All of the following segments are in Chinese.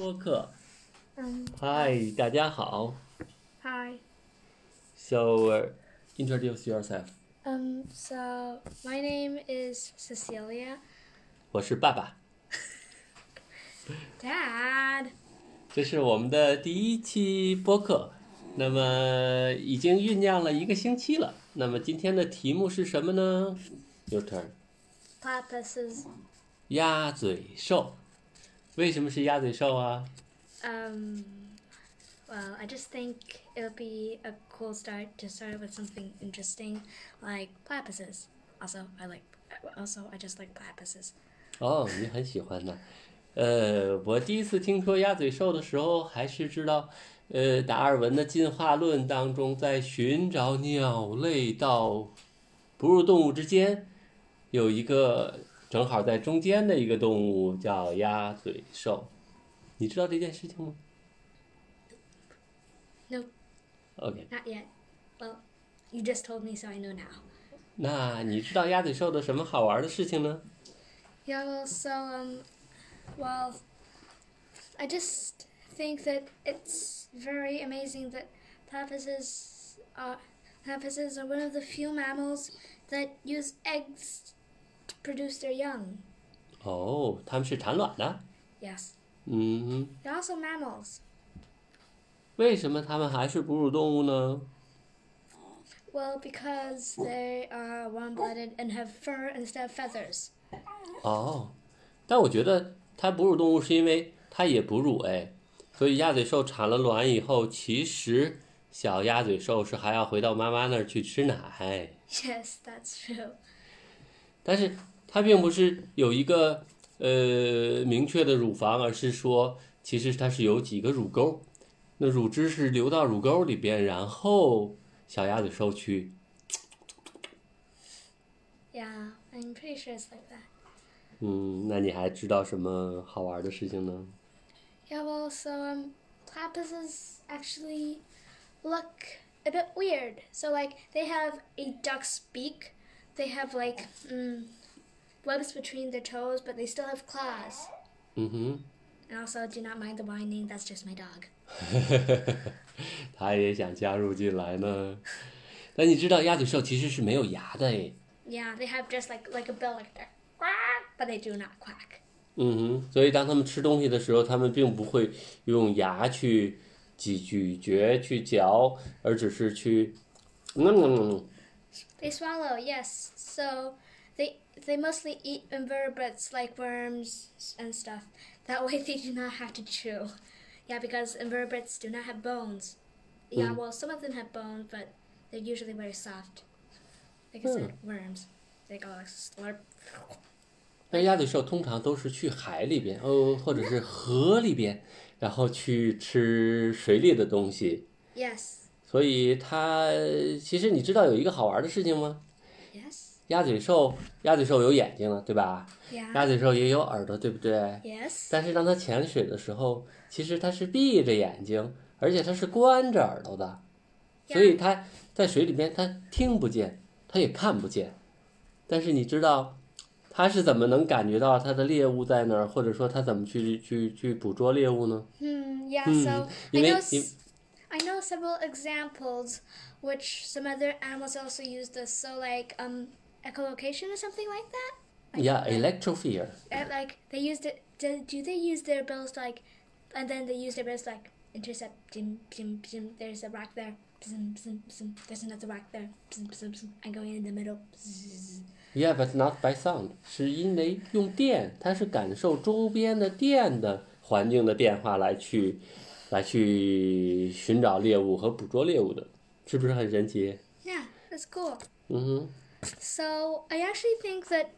播客。 Um, Hi，大家好。 hi. So, uh, introduce yourself. Um, so my name is Cecilia. 我是爸爸， Dad. 这是我们的第一期播客。那么已经酝酿了一个星期了。那么今天的题目是什么呢？Your turn。 Platypuses. 鸭嘴兽。 为什么是鸭嘴兽啊？Um, well, I just think it'll be a cool start to start with something interesting, like platypuses. Also, I like. Also, I just like platypuses. 哦，你很喜欢呢。呃，我第一次听说鸭嘴兽的时候，还是知道，呃，达尔文的进化论当中，在寻找鸟类到哺乳动物之间，有一个正好在中间的一个动物叫鸭嘴兽。你知道这件事情吗 Nope, ？OK， not yet. Well, you just told me, so I know now. 那你知道鸭嘴兽的什么好玩的事情呢？ Yeah, well, so, um, well, I just think that it's very amazing that platypuses are, platypuses are one of the few mammals that use eggs to produce their young. 哦，它们是产卵的。Yes. 嗯哼，They're also mammals. 为什么它们还是哺乳动物呢？Well, because they are warm-blooded and have fur instead of feathers. 哦，但我觉得它哺乳动物是因为它也哺乳哎，所以鸭嘴兽产了卵以后，其实小鸭嘴兽是还要回到妈妈那儿去吃奶，Yes, that's true. 但是它并不是有一个呃明确的乳房，而是说其实它是有几个乳沟，那乳汁是流到乳沟里边，然后小鸭子收去 Yeah, I'm pretty sure it's like that. 嗯，那你还知道什么好玩的事情呢？Yeah, well, so um, platypuses actually look a bit weird. So like they have a duck's beak, they have like mm, webs between their toes, but they still have claws. 嗯哼。 And also, do not mind the whining. That's just my dog. 他也想加入进来呢。但你知道鸭嘴兽其实是没有牙的诶。 Yeah, they have just like like a bill like that, quack, but they do not quack. 嗯哼，所以当他们吃东西的时候，他们并不会用牙去咀咀嚼、去嚼，而只是去，嗯， They swallow, yes. So they they mostly eat invertebrates like worms and stuff. That way they do not have to chew. Yeah, because invertebrates do not have bones. Yeah, Mm. well, some of them have bones, but they're usually very soft. Like I said, worms. They go like slurp. 那鸭嘴兽通常都是去海里边，哦，或者是河里边，然后去吃水里的东西。 Yes. 所以它其实你知道有一个好玩的事情吗？ 鸭嘴兽，鸭嘴兽有眼睛了，对吧.鸭嘴兽也有耳朵，对不对？Yes. 但是当它潜水的时候，其实它是闭着眼睛，而且它是关着耳朵的，所以它在水里面它听不见，它也看不见。但是你知道，它是怎么能感觉到它的猎物在那儿，或者说它怎么去去去捕捉猎物呢？Hmm. Yeah. Hmm. So I 因为 know. 因 I know several examples which some other animals also use this. So like um echolocation or something like that. Like, yeah, uh, electrophere. uh, like they used it. Do, do they use their bills like, and then they use their bills like intercept? Bzim, bzim, bzim, there's a rock there. Bzim, bzim, bzim, there's another rock there. Bzim, bzim, bzim, I'm going in the middle. Bzz. Yeah, but not by sound，是因为用电，它是感受周边的电的环境的变化来去，来去寻找猎物和捕捉猎物的，是不是很神奇？ Yeah, that's cool. 嗯哼， So I actually think that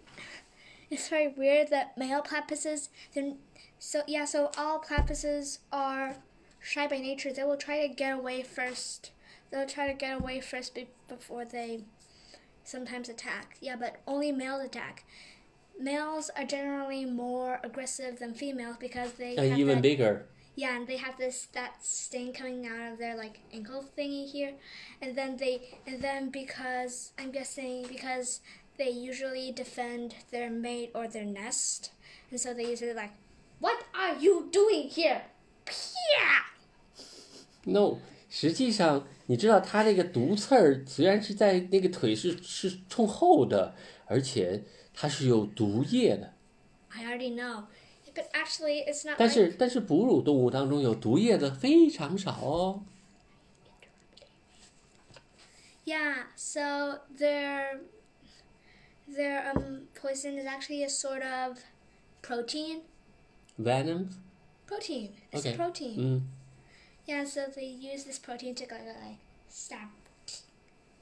it's very weird that male platypuses. Then, so yeah, so all platypuses are shy by nature. They will try to get away first. They'll try to get away first be- before they sometimes attack. Yeah, but only males attack. Males are generally more aggressive than females because they and have even that, bigger。yeah, and they have this that sting coming out of their like ankle thingy here, and then they and then because I'm guessing because they usually defend their mate or their nest, and so they usually like What are you doing here? Yeah. No，实际上你知道它这个毒刺儿虽然是在那个腿是是冲后的，而且它是有毒液的。 I already know. But actually, it's not 但 like 是但是哺乳动物当中有毒液的非常少哦。 Yeah, so their their um poison is actually a sort of protein. Venom， Protein. It's Okay. protein. 嗯， Yeah, so they use this protein to like, like stab.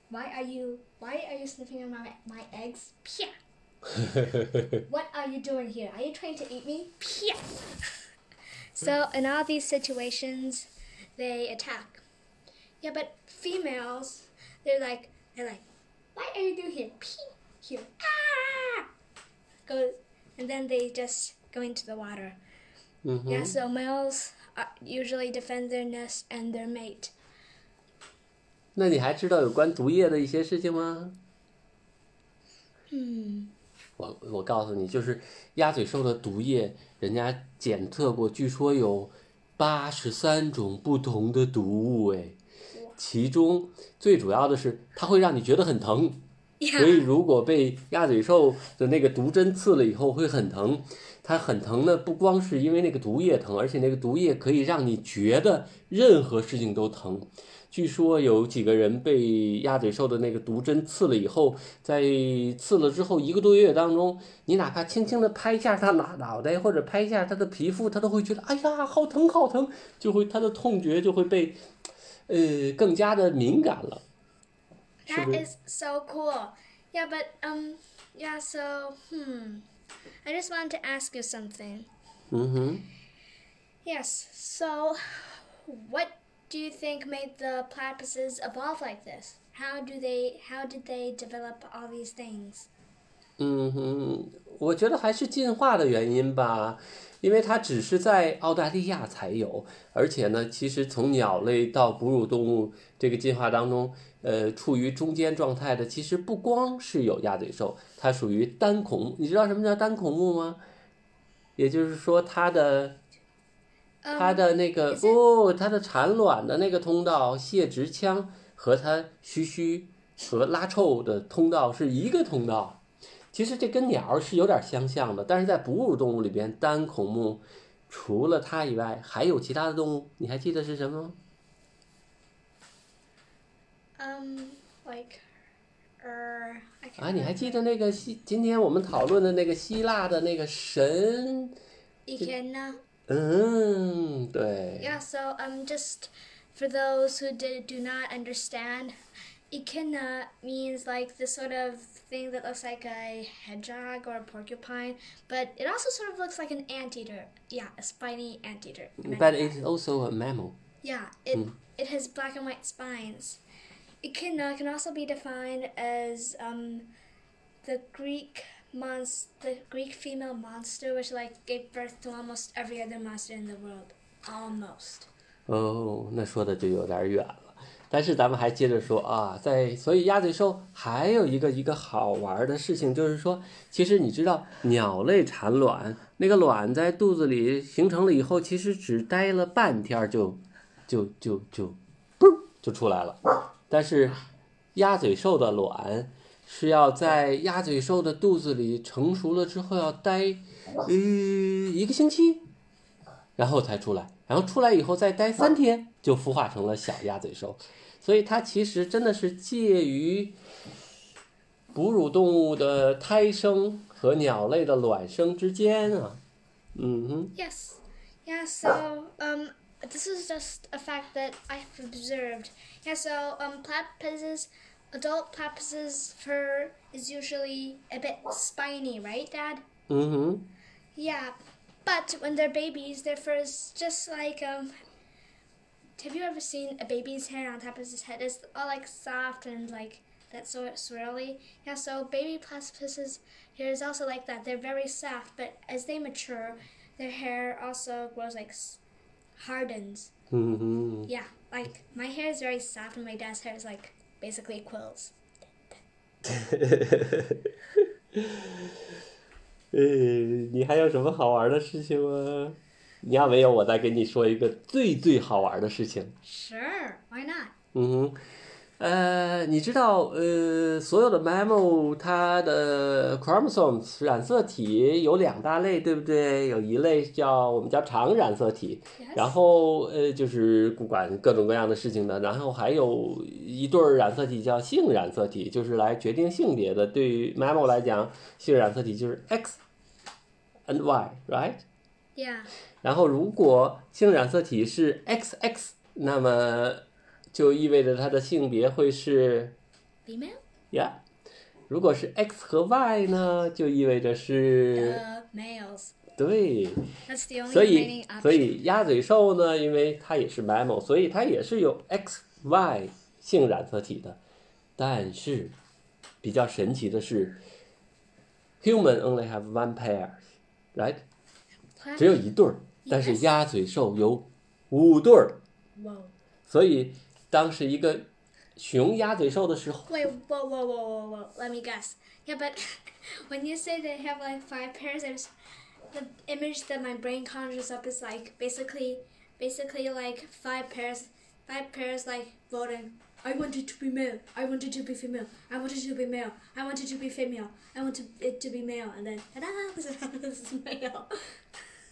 Why are you why are you sniffing on my my eggs? Pia. what are you doing here? Are you trying to eat me? Pia. so in all these situations, they attack. Yeah, but females, they're like they're like, why are you doing here? Pee here. Ah. Go, and then they just go into the water. 嗯哼 Yeah, so males uh, usually defend their nest and their mate. 那你还知道有关毒液的一些事情吗？ Hmm. 我我告诉你，就是鸭嘴兽的毒液，人家检测过，据说有八十三种不同的毒物，哎，其中最主要的是它会让你觉得很疼，所以如果被鸭嘴兽的那个毒针刺了以后会很疼。它很疼呢，不光是因为那个毒液疼，而且那个毒液可以让你觉得任何事情都疼。据说有几个人被鸭嘴兽的那个毒针刺了以后，在刺了之后一个多月当中，你哪怕轻轻的拍一下它脑脑袋，或者拍一下它的皮肤，它都会觉得哎呀好疼好疼，就会它的痛觉就会被，呃更加的敏感了。That is so cool. Yeah, but um yeah, so hmm. I just wanted to ask you something. 嗯哼。Yes. So what do you think made the platypuses evolve like this? How do they how did they develop all these things? 嗯哼，我觉得还是进化的原因吧，因为它只是在澳大利亚才有，而且呢，其实从鸟类到哺乳动物这个进化当中，呃，处于中间状态的，其实不光是有鸭嘴兽，它属于单孔目。你知道什么叫单孔目吗？也就是说，它的它 Um, 的那个不，它的产卵的那个通道泄殖腔和它嘘嘘和拉臭的通道是一个通道。其实这跟鸟儿是有点相像的，但是在哺乳动物里边，单孔目除了它以外，还有其他的动物，你还记得是什么吗？um like er 啊，你还记得那个希？今天我们讨论的那个希腊的那个神？Echidna. 嗯，对。Yeah, so um, just for those who did, do not understand, echidna means like this sort of thing that looks like a hedgehog or a porcupine, but it also sort of looks like an anteater. Yeah, a spiny anteater. But that. it's also a mammal. Yeah, it it has black and white spines. Echidna can also be defined as um, the Greek monst the Greek female monster, which like gave birth to almost every other monster in the world. Almost. 哦，那说的就有点远了。但是咱们还接着说啊，在所以鸭嘴兽还有一个一个好玩的事情，就是说，其实你知道鸟类产卵，那个卵在肚子里形成了以后，其实只待了半天就就就就嘣就出来了。但是鸭嘴兽的卵是要在鸭嘴兽的肚子里成熟了之后要待呃一个星期，然后才出来，然后出来以后再待三天，就孵化成了小鸭嘴兽。所以它其实真的是介于哺乳动物的胎生和鸟类的卵生之间啊。嗯哼，Yes. Yeah, so um this is just a fact that I've observed. Yeah, so um platypuses adult platypus's fur is usually a bit spiny, right, Dad? Mm-hmm. Yeah, but when they're babies, their fur is just like um. Have you ever seen a baby's hair on top of his head? It's all like soft and like that sort of swirly. Yeah, so baby platypuses hair is also like that. They're very soft, but as they mature, their hair also grows like hardens. Mm-hmm. Yeah, like my hair is very soft and my dad's hair is like basically quills. 呃，你还有什么好玩的事情吗？你要没有，我再给你说一个最最好玩的事情。Sure, why not? 嗯哼，呃，你知道，呃，所有的 mammal 它的 chromosomes 染色体有两大类，对不对？有一类叫我们叫常染色体，然后呃就是不管各种各样的事情的，然后还有一对儿染色体叫性染色体，就是来决定性别的。对于 mammal 来讲，性染色体就是 X and Y，right？Yeah. 然后如果性染色体是 XX，那么就意味着它的性别会是 yeah 如果是 x 和 y 呢就意味着是对。所以所以鸭嘴兽呢因为它也是 mammal 所以它也是有 xy 性染色体的。但是比较神奇的是 human only have one pair right 只有一对儿但是鸭嘴兽有五对儿。所以当是一个雄鸭嘴兽的时候， Wait, whoa, whoa, whoa, whoa, whoa. Let me guess. Yeah, but when you say they have like five pairs, there's the image that my brain conjures up is like basically, basically like five pairs, five pairs like voting. I wanted to be male. I wanted to be female. I wanted to be male. I wanted to be female. I wanted it to be male. And then, ta-da, this is, this is male.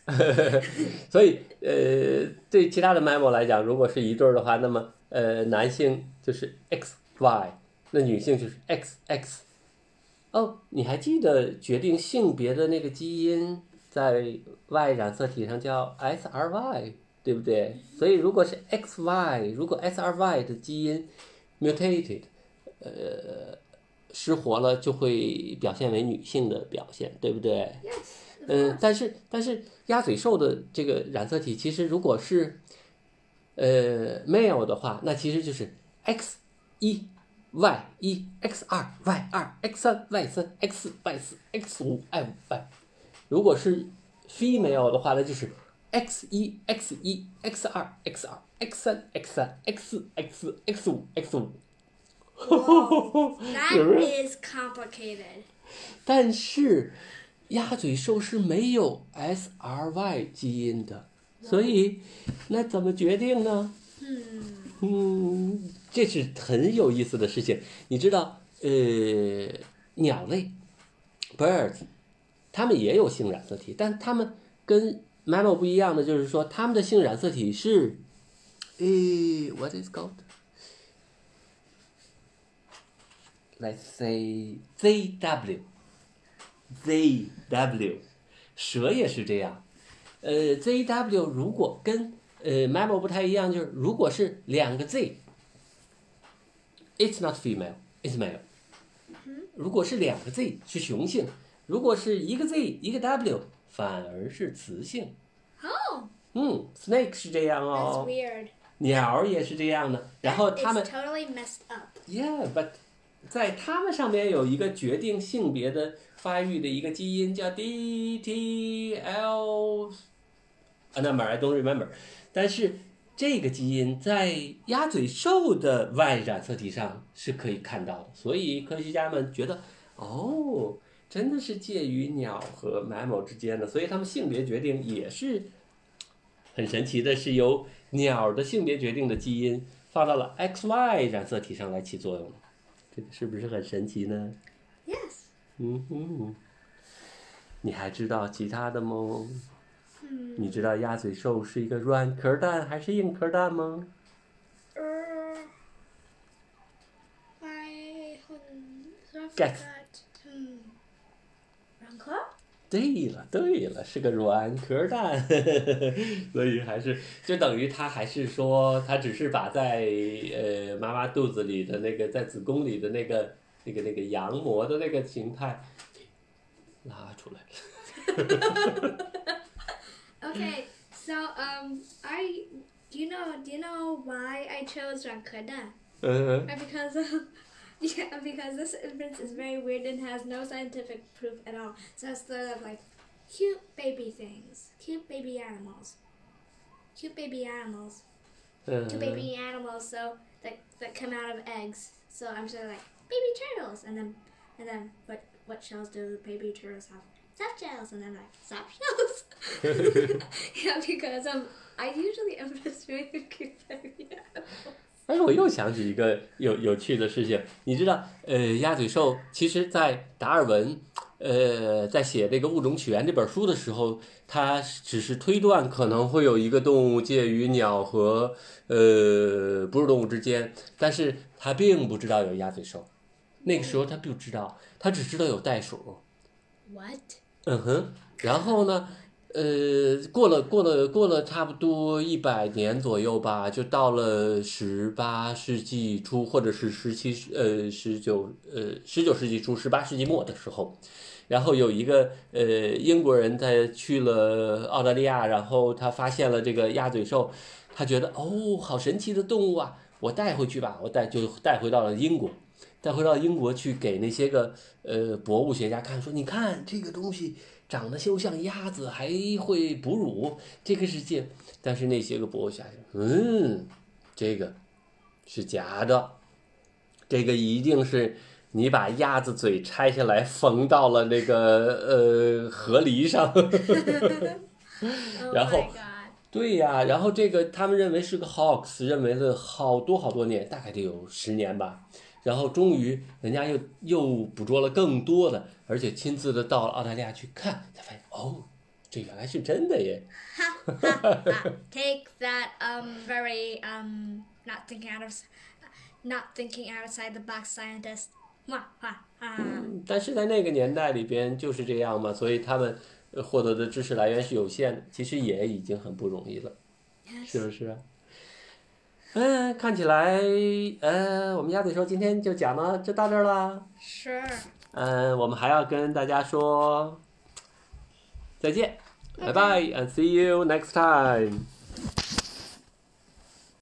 所以呃，对其他的 mammal 来讲，如果是一对儿的话，那么呃，男性就是 X Y，那女性就是 X X。哦，你还记得决定性别的那个基因在 Y 染色体上叫 SRY，对不对？所以如果是 XY，如果 SRY 的基因 mutated，呃，失活了，就会表现为女性的表现，对不对？Yes. 嗯，但是但是鸭嘴兽的这个染色体，其实如果是呃 male 的话，那其实就是 X 一 Y 一 X 二 Y 二 X 三 Y 三 X 四 Y 四 X 五 Y 五 Y。如果是 female 的话，那就是 X 一 X 一 X 二 X 二 X 三 X 三 X 四 X 四 X 五 X 五。Wow, that is complicated. 但是，鸭嘴兽是没有 SRY 基因的，所以那怎么决定呢？嗯，这是很有意思的事情。你知道，呃，鸟类 birds，它们也有性染色体，但它们跟 mammal 不一样的就是说，它们的性染色体是，呃，what is called？Let's say ZW。ZW，蛇也是这样。呃，ZW 如果跟呃 mammal 不太一样，就是如果是两个 Z，it's not female，it's male。如果是两个 Z 是雄性，如果是一个 Z 一个 W，反而是雌性。Oh, 嗯，snake 是这样哦 that's 哦，weird. 鸟也是这样的。然后它们 totally messed up. Yeah，but 在它们上面有一个决定性别的发育的一个基因叫 DTL a number I don't remember，但是这个基因在鸭嘴兽的 Y 染色体上是可以看到的，所以科学家们觉得哦，真的是介于鸟和 mammal 之间的，所以它们性别决定也是很神奇的，是由鸟的性别决定的基因放到了 XY 染色体上来起作用。的，这个是不是很神奇呢？Yes. 嗯哼，你还知道其他的吗？Hmm. 你知道鸭嘴兽是一个软壳蛋还是硬壳蛋吗？Uh, hmm, Guess. forgot. Hmm. 软壳？对了，对了，是个软壳蛋，所以还是就等于他还是说，他只是把在呃妈妈肚子里的那个在子宫里的那个那个那个羊膜的那个形态拉出来了。Okay, so um, I do you know do you know why I chose 软壳蛋?嗯 Uh, Because um, yeah, because this inference is very weird and has no scientific proof at all. So it's sort of like cute baby things, cute baby animals, cute baby animals, 嗯 cute baby animals. So that that come out of eggs. So I'm sort of like baby turtles, and then and then what what shells do baby turtles have? soft shells, and then like soft shells. yeah, because um, I usually am just really confused. Yeah. 但是我又想起一个有有趣的事情，你知道，呃，鸭嘴兽其实，在达尔文，呃，在写这个《物种起源》这本书的时候，他只是推断可能会有一个动物介于鸟和呃哺乳动物之间，但是他并不知道有鸭嘴兽。那个时候他不知道，他只知道有袋鼠。What? 嗯哼，然后呢，呃，过了过了过了差不多一百年左右吧，就到了十八世纪初，或者是十七呃十九呃十九世纪初、十八世纪末的时候，然后有一个呃英国人在去了澳大利亚，然后他发现了这个鸭嘴兽，他觉得哦，好神奇的动物啊，我带回去吧，我带就带回到了英国。带回到英国去给那些个呃博物学家看，说你看这个东西长得就像鸭子，还会哺乳，这个世界。但是那些个博物学家，嗯，这个是假的，这个一定是你把鸭子嘴拆下来缝到了那个呃河狸上。Oh 然后.对呀，然后这个他们认为是个 hoax，认为了好多好多年，大概得有十年吧。然后终于人家又又捕捉了更多的，而且亲自的到了澳大利亚去看，才发现哦，这原来是真的耶。Ha, ha, ha. Take that, um, very, um, not thinking out of, not thinking outside the box scientist. Mwah, ha, ha. 但是在那个年代里边就是这样嘛，所以他们呃获得的知识来源是有限的，其实也已经很不容易了.是不是啊？嗯，看起来，呃，我们鸭嘴兽今天就讲到就到这儿了。Sure. 嗯，我们还要跟大家说再见，拜拜，and see you next time。